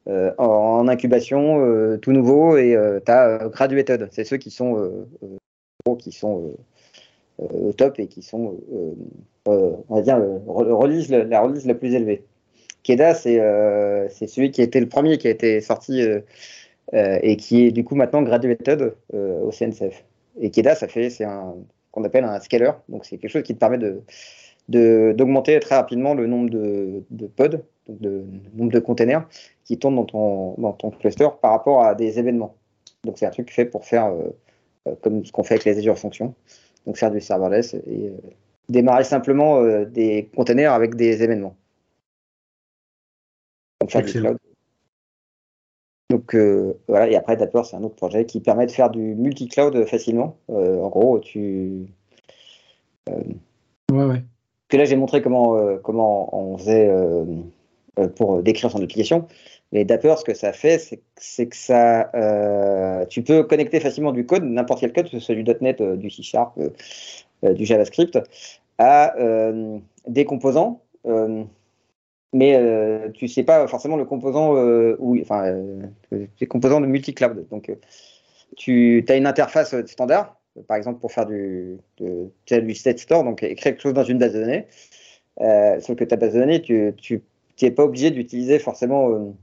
euh, en, incubation, euh, tout nouveau, et tu as graduated. C'est ceux qui sont, euh, euh, qui sont euh, euh, au top et qui sont, euh, euh, on va dire, la, release la plus élevée. Keda, c'est euh, celui qui été le premier qui a été sorti euh, euh, et qui est du coup maintenant graduated euh, au CNCF. Et Keda, ça fait, c'est un qu'on appelle un scaler, donc c'est quelque chose qui te permet de, d'augmenter très rapidement le nombre de, de pods, donc de, le nombre de containers qui tournent dans ton, dans ton cluster par rapport à des événements. Donc c'est un truc fait pour faire comme ce qu'on fait avec les Azure Functions, donc faire du serverless et démarrer simplement des containers avec des événements. Donc faire du cloud. Donc euh, voilà, et après Dapper, c'est un autre projet qui permet de faire du multi-cloud facilement. Euh, en gros, tu. Euh, ouais, ouais. Que là, j'ai montré comment, comment on faisait pour décrire son application. Mais Dapper, ce que ça fait, c'est que ça, tu peux connecter facilement du code, n'importe quel code, que ce soit du .NET, du C Sharp, du JavaScript, à des composants mais euh, tu sais pas forcément le composant euh, enfin euh, les composants de multi-cloud. Donc euh, tu as une interface standard, par exemple pour faire du, de, du state store, donc créer quelque chose dans une base de données. sauf que ta base de données, tu n'es pas obligé d'utiliser forcément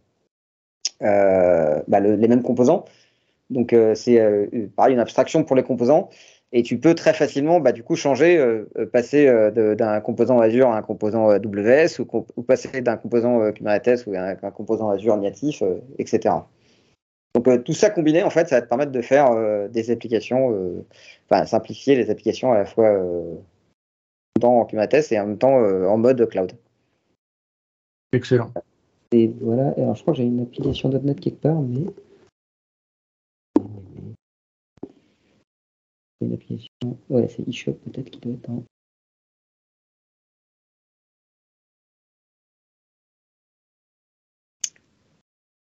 bah, le, les mêmes composants. Donc c'est pareil une abstraction pour les composants et tu peux très facilement bah, du coup changer, euh, euh, passer euh, d'un composant Azure à un composant AWS ou, ou passer d'un composant Kubernetes ou un, un, composant Azure natif, etc. Donc tout ça combiné, en fait, ça va te permettre de faire des applications, enfin simplifier les applications à la fois dans Kubernetes et en même temps en mode cloud. Excellent. Et voilà, alors je crois que j'ai une application .NET quelque part, mais une application. Ouais, c'est eShop peut-être qui doit être en.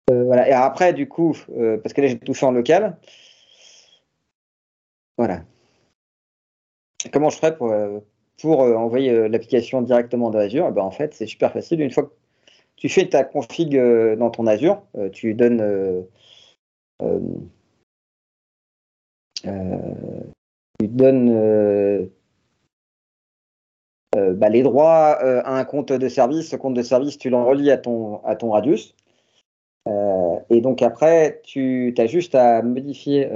Voilà. Et après, du coup, euh, parce que là j'ai tout fait en local. Voilà. Comment je ferais pour, euh, envoyer l'application directement de Azure? Eh ben, En fait, c'est super facile. Une fois que tu fais ta config dans ton Azure, tu donnes euh, euh, bah, les droits euh, à un compte de service. Ce compte de service, tu l'en relis à ton radius. Et donc après, tu as juste à modifier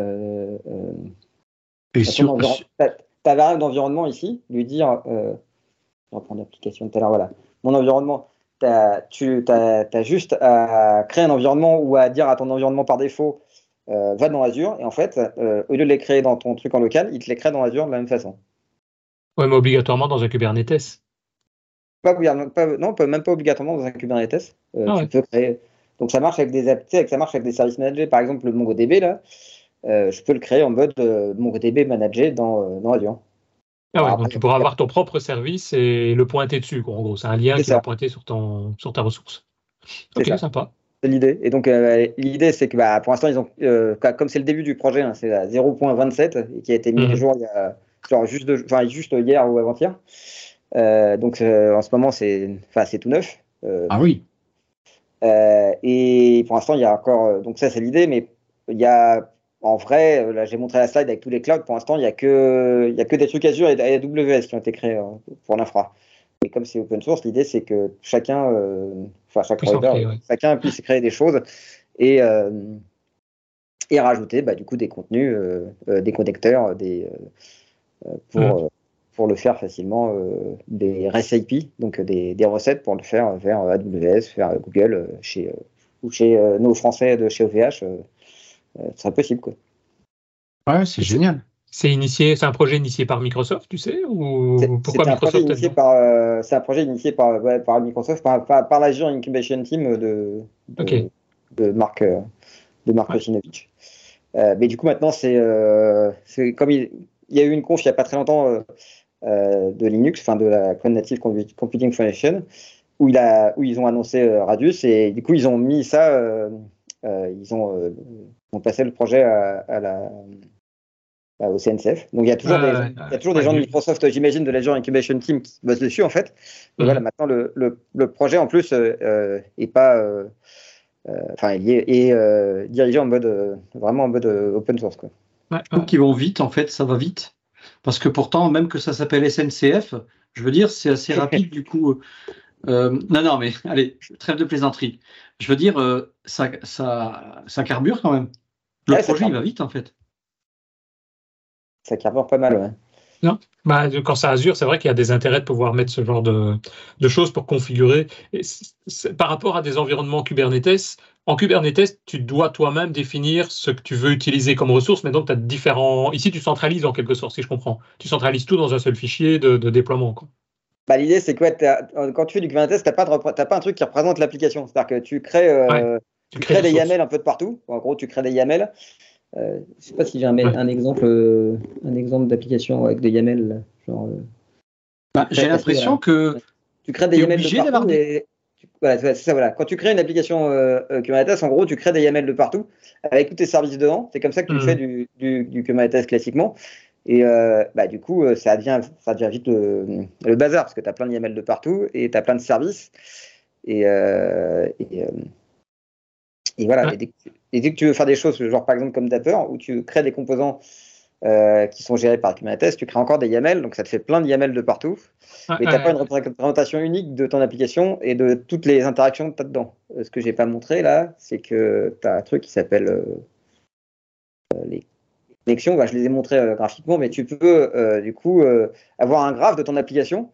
ta, variable d'environnement ici, lui dire, je vais reprendre l'application tout à l'heure, voilà, mon environnement, tu as, juste à créer un environnement ou à dire à ton environnement par défaut, euh, va dans Azure et en fait, euh, au lieu de les créer dans ton truc en local, il te les crée dans Azure de la même façon. Ouais, mais obligatoirement dans un Kubernetes. Pas, non, même pas obligatoirement dans un Kubernetes. Euh, ah tu peux créer. Donc ça marche avec des ça marche avec des services managés. Par exemple, le MongoDB là, je peux le créer en mode MongoDB managé dans, dans Azure. Ah ouais, donc tu pourras avoir ton propre service et le pointer dessus. En gros, c'est un lien qui va pointer sur, ton, sur ta ressource. Ok, sympa. C'est l'idée. Et donc, euh, l'idée, c'est que bah, pour l'instant, ils ont, euh, comme c'est le début du projet, hein, c'est à 0.27 et qui a été mis à mhm. jour il y a, genre juste, de, juste hier ou avant-hier. Euh, donc, en ce moment, c'est tout neuf. ah oui. Et pour l'instant, il y a encore. donc, ça, c'est l'idée, mais il y a. En vrai, là, j'ai montré la slide avec tous les clouds. Pour l'instant, il n'y a, que, il y a que des trucs Azure et AWS qui ont été créés pour l'infra. Et comme c'est open source, l'idée c'est que chacun, euh, enfin chacun puisse créer des choses et, euh, et rajouter bah, du coup des contenus, euh, des connecteurs, des, pour, pour le faire facilement, des REST donc des, des, recettes pour le faire vers AWS, vers Google, chez, ou chez nos Français de chez OVH, ce serait possible. Quoi. Ouais, c'est génial. C'est initié, c'est un projet initié par Microsoft, tu sais, ou pourquoi Microsoft euh, C'est un projet initié par, par Microsoft, par, par, l'Azure Incubation Team de, de, de Marc, euh, de Marc euh, mais du coup, maintenant, c'est comme il, y a eu une conf il n'y a pas très longtemps de Linux, enfin de la Cloud Native Computing Foundation, où, il a, où ils ont annoncé Radius, et du coup, ils ont mis ça, ils ont, ont passé le projet à, à la euh, au CNCF. Donc il y a toujours des, il y a toujours des gens de Microsoft, j'imagine, de l'Azure Incubation Team qui bossent dessus en fait. Mais mhm. voilà, maintenant le, le, le, projet en plus euh, euh est pas, euh, enfin il est, est dirigé en mode vraiment en mode open source quoi. Ouais, Donc ils vont vite en fait, ça va vite. Parce que pourtant, même que ça s'appelle SNCF, je veux dire, c'est assez rapide du coup. non, non, mais allez, trêve de plaisanterie. Je veux dire, ça, ça, ça carbure quand même. Le projet, il va vite en fait ça carbure pas mal, ouais. Non. Bah, quand c'est Azure, c'est vrai qu'il y a des intérêts de pouvoir mettre ce genre de, de choses pour configurer. Et par rapport à des environnements Kubernetes, en Kubernetes, tu dois toi-même définir ce que tu veux utiliser comme ressource, mais donc tu as différents. Ici, tu centralises en quelque sorte, si je comprends. Tu centralises tout dans un seul fichier de, déploiement. Bah, L'idée, c'est que quand tu fais du Kubernetes, tu n'as pas, pas, un truc qui représente l'application. C'est-à-dire que tu crées, euh, tu, crées, des YAML un peu de partout. En gros, tu crées des YAML. Euh, je ne sais pas si j'ai un, un, exemple, euh, un exemple d'application avec des YAML. Genre, bah, j'ai l'impression que tu crées des YAML de partout. Des... Voilà, c'est ça, voilà. Quand tu crées une application euh, Kubernetes, en gros, tu crées des YAML de partout avec tous tes services dedans. C'est comme ça que tu hmm. fais du, du, du, Kubernetes classiquement. Et bah, du coup, ça devient, ça devient vite le, le bazar parce que tu as plein de YAML de partout et tu as plein de services. Et, et, et voilà, et, dès, que tu veux faire des choses, genre par exemple comme Dapper, où tu crées des composants euh, qui sont gérés par Kubernetes, tu crées encore des YAML, donc ça te fait plein de YAML de partout, mais tu n'as pas une représentation unique de ton application et de toutes les interactions que tu as dedans. Euh, ce que j'ai pas montré là, c'est que tu as un truc qui s'appelle euh, les connexions, bah, je les ai montrés graphiquement, mais tu peux du coup avoir un graphe de ton application.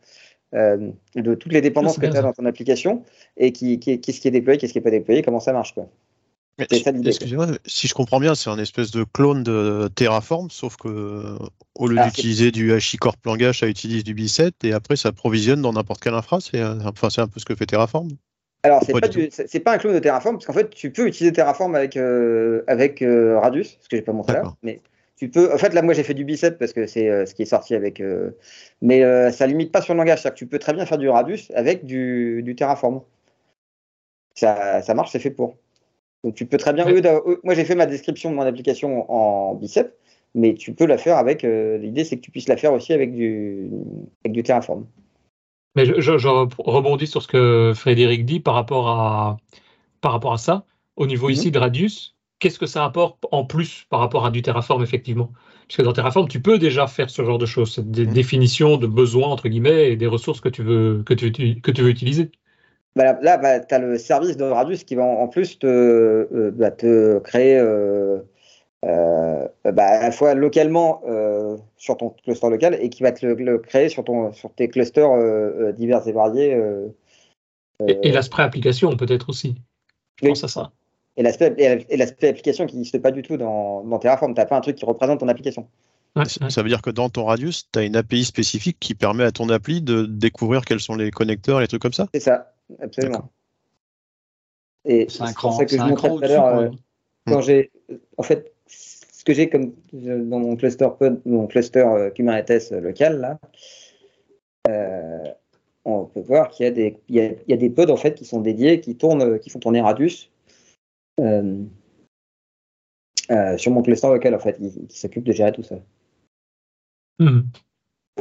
de toutes les dépendances que tu as dans ton application et qui, qui, qu'est-ce qui est déployé, qu'est-ce qui n'est pas déployé, comment ça marche. Quoi. Excusez-moi, si je comprends bien, c'est un espèce de clone de Terraform, sauf que au lieu d'utiliser du HashiCorp langage, ça utilise du B7 et après ça provisionne dans n'importe quelle infra. C'est enfin, un peu ce que fait Terraform. Alors, c'est pas, pas, un clone de Terraform, parce qu'en fait, tu peux utiliser Terraform avec, euh, avec euh, Radius, ce que j'ai pas montré là. Mais tu peux. En fait, là, moi, j'ai fait du B7 parce que c'est euh, ce qui est sorti avec. mais ça limite pas sur le langage. C'est-à-dire que tu peux très bien faire du Radius avec du, du Terraform. Ça, ça marche, c'est fait pour. Donc tu peux très bien. Moi j'ai fait ma description de mon application en bicep, mais tu peux la faire avec. Euh, l'idée c'est que tu puisses la faire aussi avec du, avec du Terraform. Mais je, rebondis sur ce que Frédéric dit par rapport à, par rapport à ça. Au niveau ici mhm. de Radius, qu'est-ce que ça apporte en plus par rapport à du Terraform, effectivement? Parce que dans Terraform, tu peux déjà faire ce genre de choses, des mhm. définitions de besoins, entre guillemets, et des ressources que tu veux, que tu, que tu veux utiliser. Bah, là, bah, tu as le service de Radius qui va en, plus te, euh, bah, te créer euh, euh, bah, à la fois localement sur ton cluster local et qui va te le, créer sur, ton, sur tes clusters divers et variés. et, l'aspect application peut-être aussi. Je pense à ça. Et l'aspect application qui n'existe pas du tout dans, dans Terraform. Tu n'as pas un truc qui représente ton application. Ça veut dire que dans ton radius, tu as une API spécifique qui permet à ton appli de découvrir quels sont les connecteurs, les trucs comme ça? C'est ça absolument. Et c'est ça que je montrais tout à l'heure. Euh, quand j'ai, en fait, ce que j'ai comme dans mon cluster mon cluster euh, Kubernetes local là, euh, on peut voir qu'il y a des, il y a, des pods en fait qui sont dédiés, qui tournent, qui font tourner Radius. sur mon cluster local en fait, qui, s'occupe de gérer tout ça. Mmh.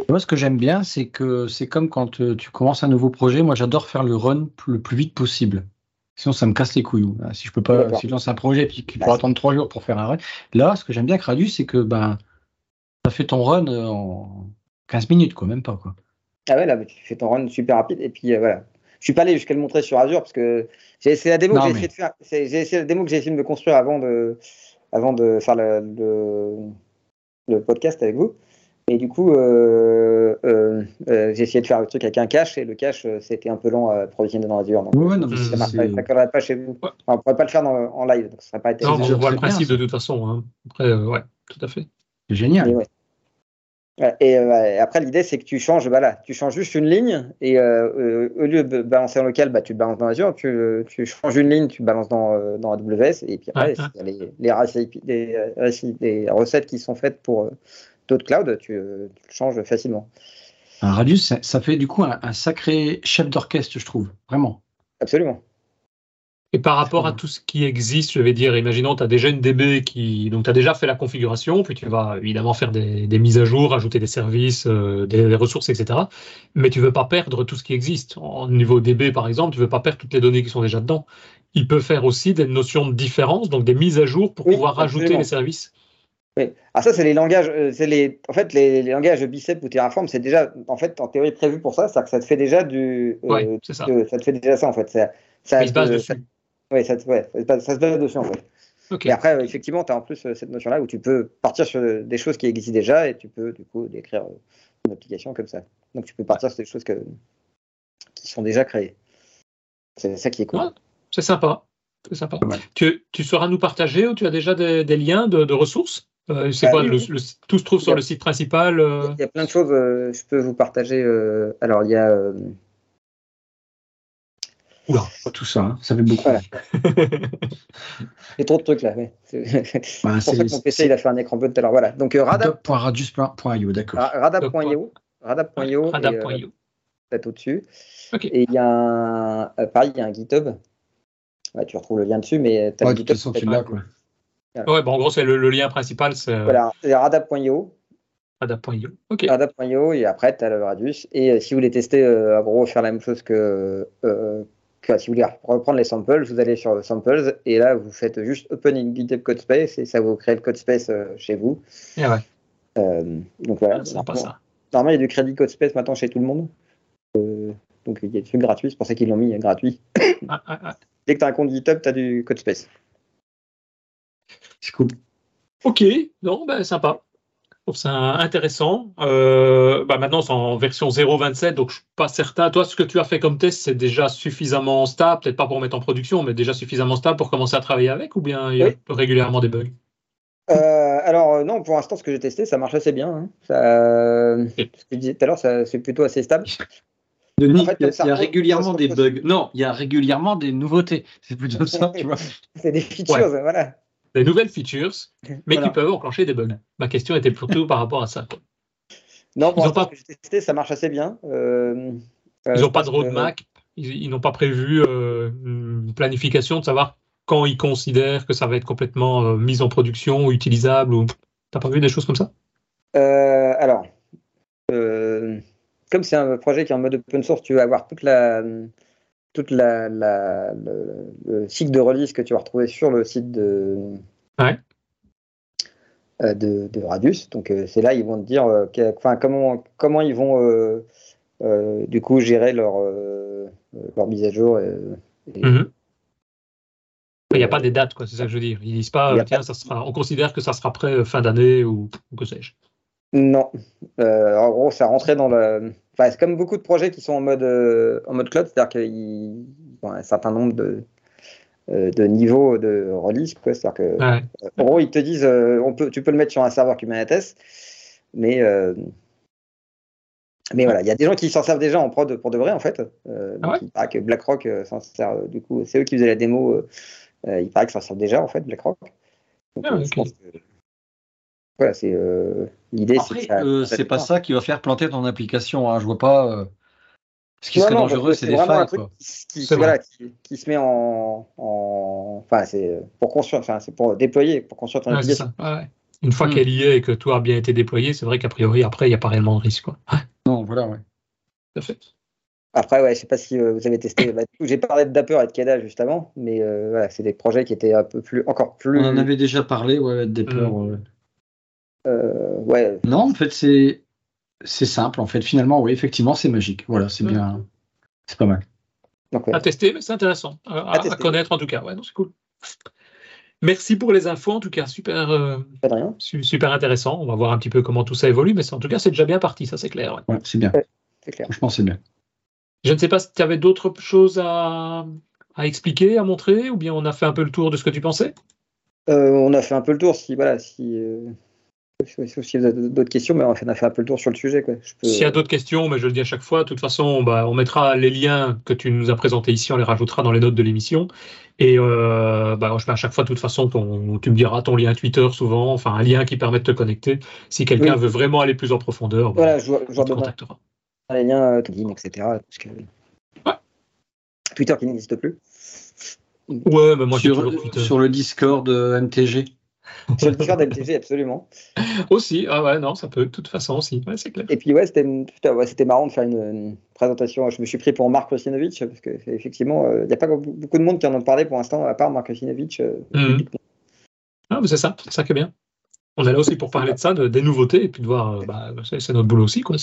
Moi, ce que j'aime bien, c'est que c'est comme quand euh, tu commences un nouveau projet. Moi, j'adore faire le run le plus vite possible. Sinon, ça me casse les couilles. Si je peux pas, si je lance un projet et qu'il faut attendre trois jours pour faire un run. Là, ce que j'aime bien avec Radius, c'est que ben, ça fait ton run euh, en 15 minutes, quoi, même pas. Quoi. Ah ouais, là, tu fais ton run super rapide. Et puis euh, voilà. Je suis pas allé jusqu'à le montrer sur Azure parce que c'est la démo que j'ai essayé de faire. J'ai essayé la démo que j'ai essayé de me construire avant de, avant de faire le, le podcast avec vous. Et du coup, euh, euh, euh, j'ai essayé de faire le truc avec un cache et le cache, c'était un peu long à provisionner dans Azure. Donc, ouais, non, ça ne collerait pas chez vous. on ne pourrait pas le faire en live. Donc ça serait pas été non, on voit le principe de toute façon. Hein. Après, ouais, tout à fait. C'est génial. Et, après, l'idée, c'est que tu changes, bah tu changes juste une ligne et au lieu de balancer en local, bah, tu balances dans Azure. Tu, tu, changes une ligne, tu balances dans, dans AWS. Et puis après, les, les, les, recettes qui sont faites pour d'autres clouds, tu, le changes facilement. Un Radius, ça, fait du coup un, sacré chef d'orchestre, je trouve, vraiment. Absolument. Et par rapport à tout ce qui existe, je vais dire, imaginons, tu as déjà une DB qui. Donc, tu as déjà fait la configuration, puis tu vas évidemment faire des, mises à jour, ajouter des services, euh, des, ressources, etc. Mais tu ne veux pas perdre tout ce qui existe. Au niveau DB, par exemple, tu ne veux pas perdre toutes les données qui sont déjà dedans. Il peut faire aussi des notions de différence, donc des mises à jour pour pouvoir rajouter les services. Oui. Alors ça, c'est les langages, euh, c'est les, en fait, les, les, langages Bicep ou Terraform, c'est déjà, en fait, en théorie prévu pour ça, c'est que ça te fait déjà du, euh, ça. ça. te fait déjà ça en fait. Ça, ça, se base dessus. oui, ça, ouais, ça, se base dessus en fait. Et après, effectivement, tu as en plus cette notion-là où tu peux partir sur des choses qui existent déjà et tu peux du coup décrire une application comme ça. Donc tu peux partir sur des choses que, qui sont déjà créées. C'est ça qui est cool. c'est sympa. C'est sympa. Tu, tu, sauras nous partager ou tu as déjà des, liens de, ressources? Euh, C'est quoi Tout se trouve sur le site principal euh Il y a plein de choses. Euh, je peux vous partager. alors, il y a. Oula, pas tout ça, hein. ça fait beaucoup. il y a trop de trucs là. C'est bah, pour ça que mon PC il a fait un écran bleu tout à l'heure. Voilà. Donc radap.radius.io, d'accord. Radap.io. Radap.io. Radap.io. Peut-être au-dessus. Et il y a un. pareil, il y a un GitHub tu retrouves le lien dessus, mais tu as ouais, GitHub. tu l'as, quoi. Ouais, bon, en gros, c'est le, lien principal. C'est... Voilà, c'est radap.io. Radap.io, ok. Radap.io, et après, tu as le Radius. Et euh, si vous voulez tester, euh, en gros, faire la même chose que, euh, que, si vous voulez reprendre les samples, vous allez sur Samples, et là, vous faites juste Open in GitHub Codespace, et ça vous crée le Codespace chez vous. Et ouais. donc voilà. Ah, c'est pas ça. Normalement, il y a du crédit Codespace maintenant chez tout le monde. donc il y a des trucs gratuits, c'est pour ça qu'ils l'ont mis gratuit. Ah, ah, Dès que tu as un compte GitHub, tu as du code space. C'est cool. Ok, non, bah, sympa. C'est intéressant. Euh, bah maintenant, c'est en version 0.27, donc je suis pas certain. Toi, ce que tu as fait comme test, c'est déjà suffisamment stable, peut-être pas pour mettre en production, mais déjà suffisamment stable pour commencer à travailler avec, ou bien il y a régulièrement des bugs? Euh, alors euh, non, pour l'instant, ce que j'ai testé, ça marche assez bien. Hein. ce que je disais tout à l'heure, c'est plutôt assez stable. Denis, il y a, régulièrement des bugs. Non, il y a régulièrement des nouveautés. C'est plutôt ça, tu vois. C'est des features, voilà. Des nouvelles features, mais qui peuvent enclencher des bugs. Ma question était plutôt par rapport à ça. Non, pour l'instant, pas... que j'ai testé, ça marche assez bien. Euh, ils n'ont pas de roadmap, ils, n'ont pas prévu euh, une planification de savoir quand ils considèrent que ça va être complètement euh, mis en production ou utilisable. Ou... T'as pas vu des choses comme ça? Alors, comme c'est un projet qui est en mode open source, tu vas avoir toute la, toute la, le, cycle de release que tu vas retrouver sur le site de, euh, de, Radius. Donc euh, c'est là ils vont te dire euh, enfin, comment, comment ils vont du coup gérer leur, leur mise à jour. Mhm. Il n'y a pas des dates, quoi, c'est ça que je veux dire. Ils disent pas, tiens, ça sera, on considère que ça sera prêt fin d'année ou, ou que sais-je. Non. En gros, ça rentrait dans le. Enfin, c'est comme beaucoup de projets qui sont en mode, euh, en mode cloud, c'est-à-dire qu'ils ont un certain nombre de, euh, de niveaux de release. C'est-à-dire que, en gros, ils te disent on peut, tu peux le mettre sur un serveur Kubernetes, mais. mais voilà, il y a des gens qui s'en servent déjà en prod pour de vrai, en fait. Ah il paraît que BlackRock s'en sert, du coup, c'est eux qui faisaient la démo. il paraît que ça sert déjà, en fait, BlackRock. Donc, ah, je pense que voilà, c'est euh, l'idée. c'est euh, c'est pas ça qui va faire planter ton application. Hein. Je vois pas. Euh, ce qui serait dangereux, c'est des failles. Quoi. Qui, voilà, qui, se met en, enfin, c'est pour construire, enfin, c'est pour déployer, pour construire ton application. Une fois hmm. qu'elle y est et que tout a bien été déployé, c'est vrai qu'a priori après, il n'y a pas réellement de risque, quoi. Non, voilà, ouais. Tout à fait. Après, ouais, je sais pas si vous avez testé. Bah, J'ai parlé de Dapper et de Kada juste avant, mais voilà, c'est des projets qui étaient un peu plus, encore plus. On en avait déjà parlé, ouais, de Dapper. Euh, ouais. Non, en fait, c'est c'est simple. En fait, finalement, oui, effectivement, c'est magique. Voilà, c'est bien, c'est pas mal. À tester, mais c'est intéressant à, connaître en tout cas. Ouais, c'est cool. Merci pour les infos, en tout cas, super, euh, super intéressant. On va voir un petit peu comment tout ça évolue, mais en tout cas, c'est déjà bien parti, ça c'est clair. Ouais. c'est bien. clair. Franchement, c'est bien. Je ne sais pas si tu avais d'autres choses à, à, expliquer, à montrer, ou bien on a fait un peu le tour de ce que tu pensais? Euh, On a fait un peu le tour. Si voilà, si si vous avez d'autres questions, mais on a fait un peu le tour sur le sujet. S'il y a d'autres questions, mais je le dis à chaque fois, de toute façon, bah, on mettra les liens que tu nous as présentés ici, on les rajoutera dans les notes de l'émission. Et euh, bah, je mets à chaque fois, de toute façon, tu me diras ton lien Twitter souvent, enfin un lien qui permet de te connecter. Si quelqu'un veut vraiment aller plus en profondeur, bah, voilà, je, je te contactera. Les liens, LinkedIn, etc. Parce que... Twitter qui n'existe plus. Ouais, mais moi sur, sur le Discord euh, MTG. Sur le MTG, absolument. aussi, ah ouais, non, ça peut, de toute façon aussi, ouais, c'est clair. Et puis, ouais, c'était marrant de faire une, présentation. Je me suis pris pour Marc Rosinovich, parce qu'effectivement, il n'y a pas beaucoup de monde qui en ont parlé pour l'instant, à part Marc Rosinovich. Euh. Ah, mais c'est ça, c'est ça qui est bien. On est là aussi pour parler de ça, de, des nouveautés, et puis de voir, euh, bah, c'est notre boulot aussi, quoi.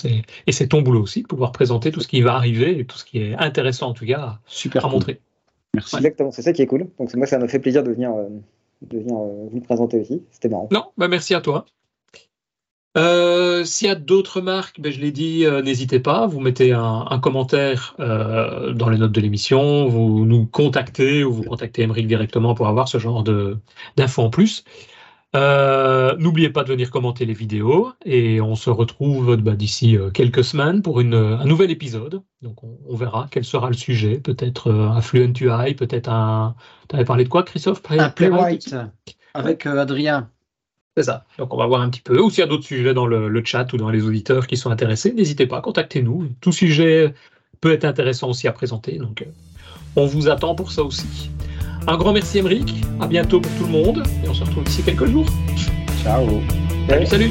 Et c'est ton boulot aussi, de pouvoir présenter tout ce qui va arriver, et tout ce qui est intéressant, en tout cas, Super à montrer. Merci. Exactement, c'est ça qui est cool. Donc, moi, ça me fait plaisir de venir. Euh, de venir vous le présenter aussi. C'était marrant. Non, bah merci à toi. S'il y a d'autres marques, ben, je l'ai dit, n'hésitez pas, vous mettez un, commentaire dans les notes de l'émission, vous nous contactez ou vous contactez Emeric directement pour avoir ce genre d'infos en plus. Euh, n'oubliez pas de venir commenter les vidéos et on se retrouve bah, d'ici euh, quelques semaines pour une, un nouvel épisode. Donc on, verra quel sera le sujet. Peut-être euh, un Fluent UI, peut-être un. Tu avais parlé de quoi, Christophe? Un Playwright avec Adrien. C'est ça. Donc on va voir un petit peu. Ou s'il y a d'autres sujets dans le, chat ou dans les auditeurs qui sont intéressés, n'hésitez pas, contactez-nous. Tout sujet peut être intéressant aussi à présenter. Donc on vous attend pour ça aussi. Un grand merci Emeric, à bientôt pour tout le monde et on se retrouve d'ici quelques jours. Ciao. salut. salut.